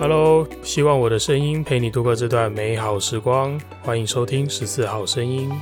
Hello，希望我的声音陪你度过这段美好时光。欢迎收听十四号声音。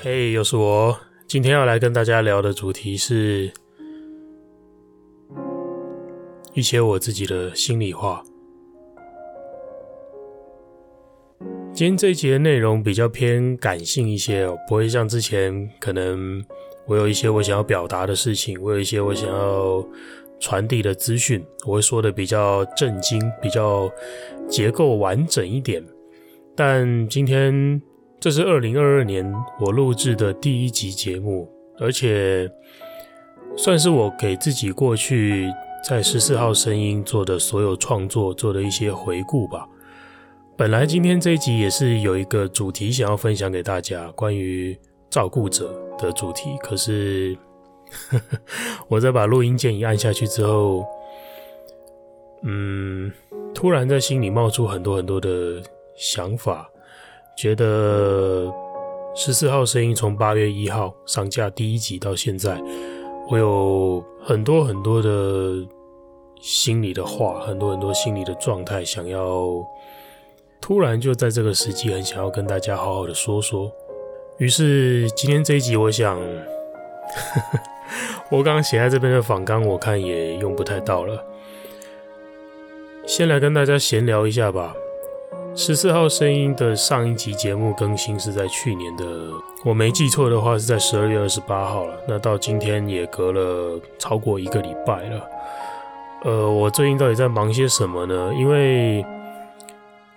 嘿，又是我。今天要来跟大家聊的主题是一些我自己的心里话。今天这一集的内容比较偏感性一些哦，不会像之前可能我有一些我想要表达的事情，我有一些我想要传递的资讯，我会说的比较震惊，比较结构完整一点。但今天。这是二零二二年我录制的第一集节目，而且算是我给自己过去在十四号声音做的所有创作做的一些回顾吧。本来今天这一集也是有一个主题想要分享给大家，关于照顾者的主题，可是呵 呵我在把录音键一按下去之后，嗯，突然在心里冒出很多很多的想法。觉得十四号声音从八月一号上架第一集到现在，我有很多很多的心里的话，很多很多心里的状态，想要突然就在这个时机，很想要跟大家好好的说说。于是今天这一集，我想，我刚刚写在这边的访纲，我看也用不太到了，先来跟大家闲聊一下吧。十四号声音的上一集节目更新是在去年的，我没记错的话是在十二月二十八号了。那到今天也隔了超过一个礼拜了。呃，我最近到底在忙些什么呢？因为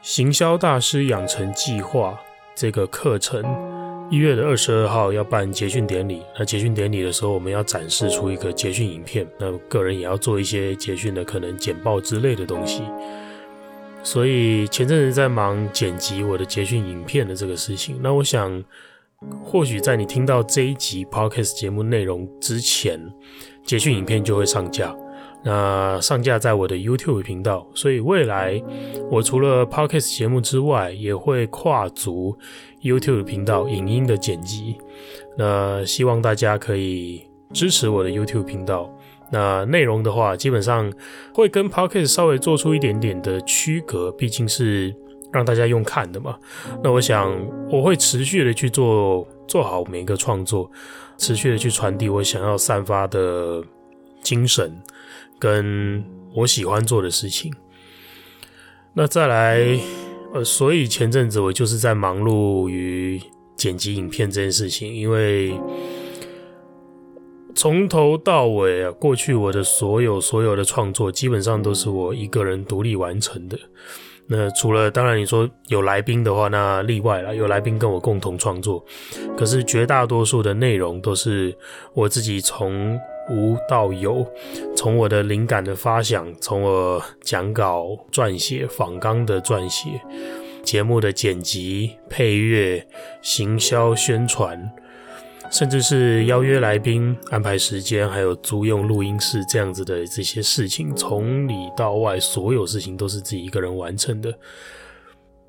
行销大师养成计划这个课程，一月的二十二号要办结训典礼。那结训典礼的时候，我们要展示出一个结训影片。那个人也要做一些结训的可能简报之类的东西。所以前阵子在忙剪辑我的捷讯影片的这个事情，那我想或许在你听到这一集 Podcast 节目内容之前，捷讯影片就会上架。那上架在我的 YouTube 频道，所以未来我除了 Podcast 节目之外，也会跨足 YouTube 频道影音的剪辑。那希望大家可以支持我的 YouTube 频道。那内容的话，基本上会跟 Podcast 稍微做出一点点的区隔，毕竟是让大家用看的嘛。那我想我会持续的去做，做好每一个创作，持续的去传递我想要散发的精神，跟我喜欢做的事情。那再来，呃，所以前阵子我就是在忙碌于剪辑影片这件事情，因为。从头到尾啊，过去我的所有所有的创作，基本上都是我一个人独立完成的。那除了当然你说有来宾的话，那例外了，有来宾跟我共同创作。可是绝大多数的内容都是我自己从无到有，从我的灵感的发想，从我讲稿撰写、仿纲的撰写、节目的剪辑、配乐、行销宣传。甚至是邀约来宾、安排时间，还有租用录音室这样子的这些事情，从里到外，所有事情都是自己一个人完成的。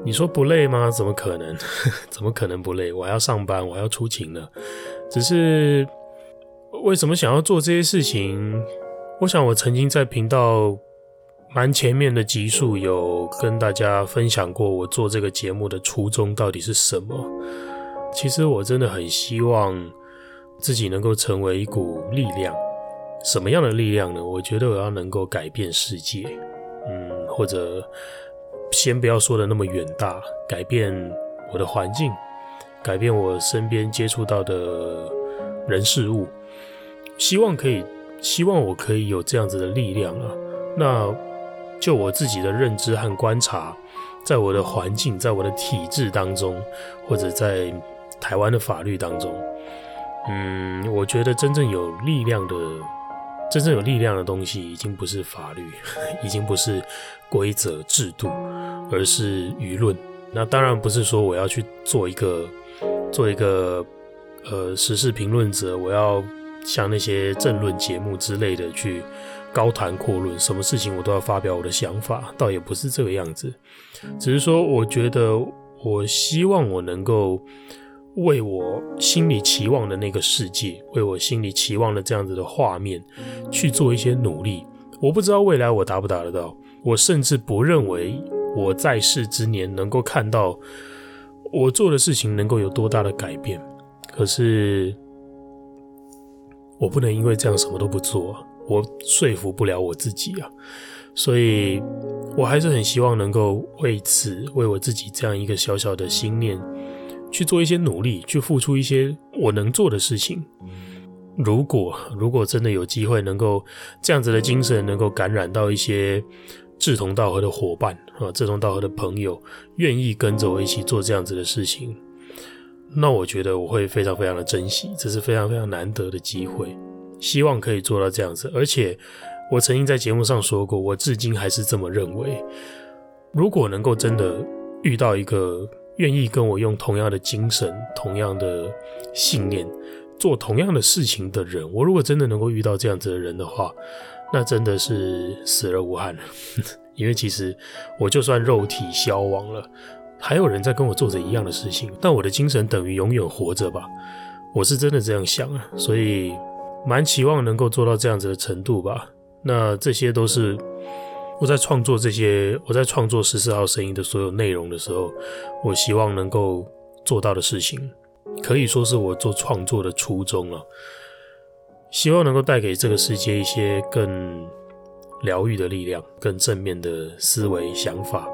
你说不累吗？怎么可能？怎么可能不累？我还要上班，我还要出勤呢。只是为什么想要做这些事情？我想我曾经在频道蛮前面的集数有跟大家分享过，我做这个节目的初衷到底是什么。其实我真的很希望自己能够成为一股力量，什么样的力量呢？我觉得我要能够改变世界，嗯，或者先不要说的那么远大，改变我的环境，改变我身边接触到的人事物，希望可以，希望我可以有这样子的力量啊。那就我自己的认知和观察，在我的环境，在我的体制当中，或者在。台湾的法律当中，嗯，我觉得真正有力量的、真正有力量的东西，已经不是法律，已经不是规则制度，而是舆论。那当然不是说我要去做一个做一个呃时事评论者，我要像那些政论节目之类的去高谈阔论，什么事情我都要发表我的想法，倒也不是这个样子。只是说，我觉得我希望我能够为我心里期望的那个世界，为我心里期望的这样子的画面去做一些努力。我不知道未来我达不达得到，我甚至不认为我在世之年能够看到我做的事情能够有多大的改变。可是。我不能因为这样什么都不做，我说服不了我自己啊，所以我还是很希望能够为此，为我自己这样一个小小的心念去做一些努力，去付出一些我能做的事情。如果如果真的有机会能够这样子的精神能够感染到一些志同道合的伙伴啊，志同道合的朋友，愿意跟着我一起做这样子的事情。那我觉得我会非常非常的珍惜，这是非常非常难得的机会，希望可以做到这样子。而且我曾经在节目上说过，我至今还是这么认为。如果能够真的遇到一个愿意跟我用同样的精神、同样的信念做同样的事情的人，我如果真的能够遇到这样子的人的话，那真的是死而无憾了。因为其实我就算肉体消亡了。还有人在跟我做着一样的事情，但我的精神等于永远活着吧？我是真的这样想啊，所以蛮期望能够做到这样子的程度吧。那这些都是我在创作这些，我在创作十四号声音的所有内容的时候，我希望能够做到的事情，可以说是我做创作的初衷了。希望能够带给这个世界一些更疗愈的力量，更正面的思维想法。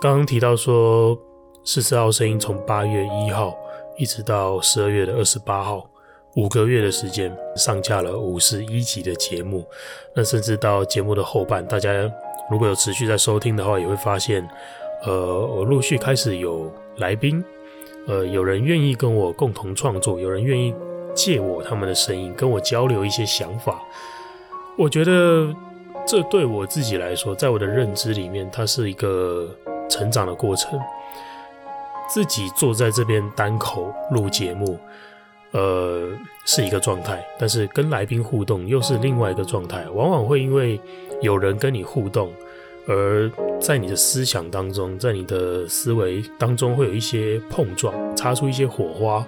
刚刚提到说，十四号声音从八月一号一直到十二月的二十八号，五个月的时间上架了五十一集的节目。那甚至到节目的后半，大家如果有持续在收听的话，也会发现，呃，我陆续开始有来宾，呃，有人愿意跟我共同创作，有人愿意借我他们的声音跟我交流一些想法。我觉得这对我自己来说，在我的认知里面，它是一个。成长的过程，自己坐在这边单口录节目，呃，是一个状态；但是跟来宾互动又是另外一个状态。往往会因为有人跟你互动，而在你的思想当中，在你的思维当中会有一些碰撞，擦出一些火花。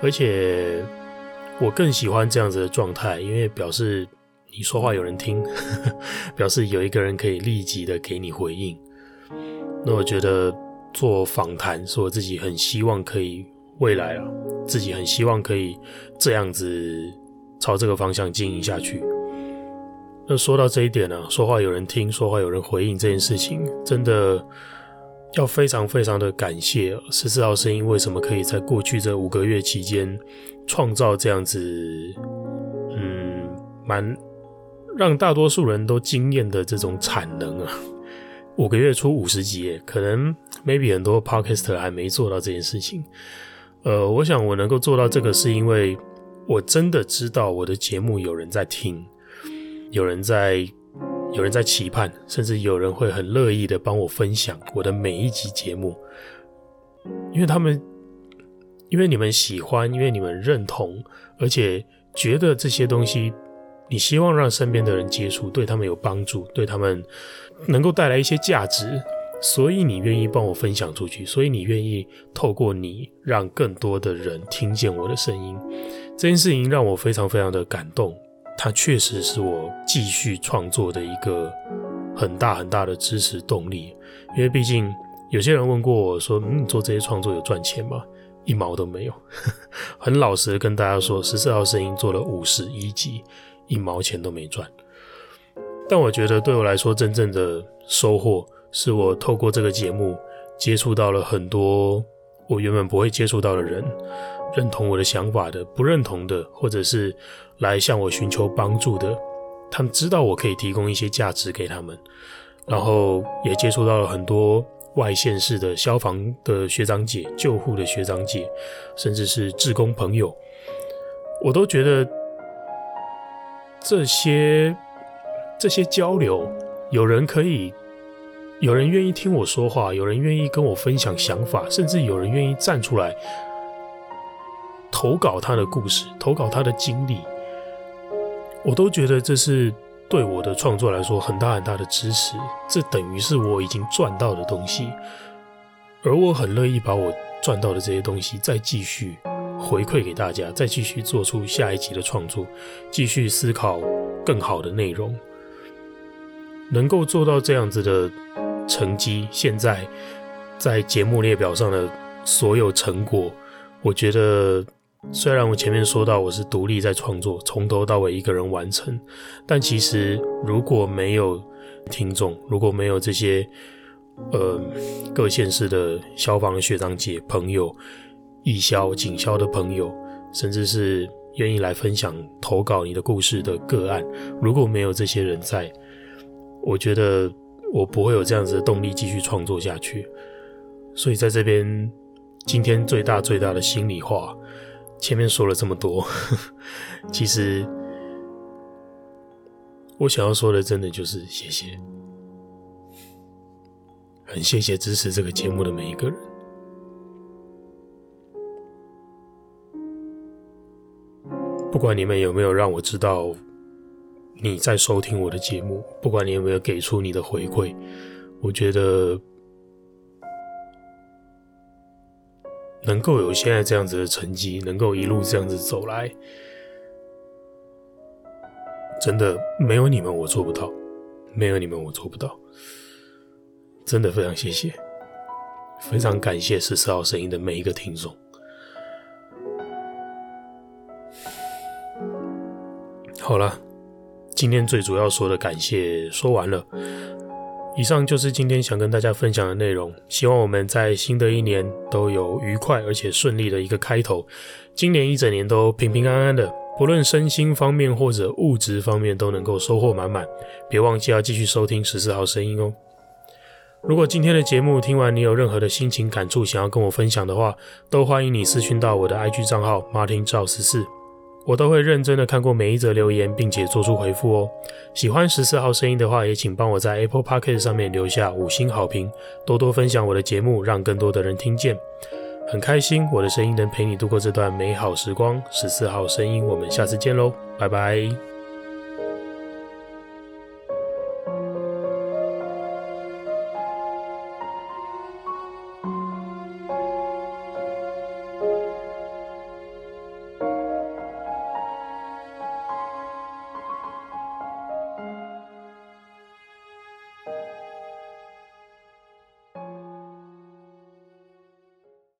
而且我更喜欢这样子的状态，因为表示你说话有人听，表示有一个人可以立即的给你回应。那我觉得做访谈是我自己很希望可以未来啊，自己很希望可以这样子朝这个方向经营下去。那说到这一点呢，啊，说话有人听，说话有人回应这件事情，真的要非常非常的感谢十四号声音为什么可以在过去这五个月期间创造这样子，嗯，蛮让大多数人都惊艳的这种产能啊。五个月出五十集，可能 maybe 很多 podcaster 还没做到这件事情。呃，我想我能够做到这个，是因为我真的知道我的节目有人在听，有人在，有人在期盼，甚至有人会很乐意的帮我分享我的每一集节目，因为他们，因为你们喜欢，因为你们认同，而且觉得这些东西，你希望让身边的人接触，对他们有帮助，对他们。能够带来一些价值，所以你愿意帮我分享出去，所以你愿意透过你让更多的人听见我的声音，这件事情让我非常非常的感动。它确实是我继续创作的一个很大很大的支持动力。因为毕竟有些人问过我说：“嗯，你做这些创作有赚钱吗？”一毛都没有。很老实的跟大家说，十四号声音做了五十一集，一毛钱都没赚。但我觉得对我来说，真正的收获是我透过这个节目接触到了很多我原本不会接触到的人，认同我的想法的，不认同的，或者是来向我寻求帮助的，他们知道我可以提供一些价值给他们，然后也接触到了很多外县市的消防的学长姐、救护的学长姐，甚至是志工朋友，我都觉得这些。这些交流，有人可以，有人愿意听我说话，有人愿意跟我分享想法，甚至有人愿意站出来，投稿他的故事，投稿他的经历，我都觉得这是对我的创作来说很大很大的支持。这等于是我已经赚到的东西，而我很乐意把我赚到的这些东西再继续回馈给大家，再继续做出下一集的创作，继续思考更好的内容。能够做到这样子的成绩，现在在节目列表上的所有成果，我觉得虽然我前面说到我是独立在创作，从头到尾一个人完成，但其实如果没有听众，如果没有这些呃各县市的消防学长姐朋友、义消、警消的朋友，甚至是愿意来分享投稿你的故事的个案，如果没有这些人在。我觉得我不会有这样子的动力继续创作下去，所以在这边，今天最大最大的心里话，前面说了这么多，其实我想要说的，真的就是谢谢，很谢谢支持这个节目的每一个人，不管你们有没有让我知道。你在收听我的节目，不管你有没有给出你的回馈，我觉得能够有现在这样子的成绩，能够一路这样子走来，真的没有你们我做不到，没有你们我做不到，真的非常谢谢，非常感谢十四号声音的每一个听众。好了。今天最主要说的感谢说完了，以上就是今天想跟大家分享的内容。希望我们在新的一年都有愉快而且顺利的一个开头，今年一整年都平平安安的，不论身心方面或者物质方面都能够收获满满。别忘记要继续收听十四号声音哦。如果今天的节目听完你有任何的心情感触想要跟我分享的话，都欢迎你私讯到我的 IG 账号 Martin 赵十四。我都会认真的看过每一则留言，并且做出回复哦。喜欢十四号声音的话，也请帮我在 Apple p o c k e t 上面留下五星好评，多多分享我的节目，让更多的人听见。很开心我的声音能陪你度过这段美好时光。十四号声音，我们下次见喽，拜拜。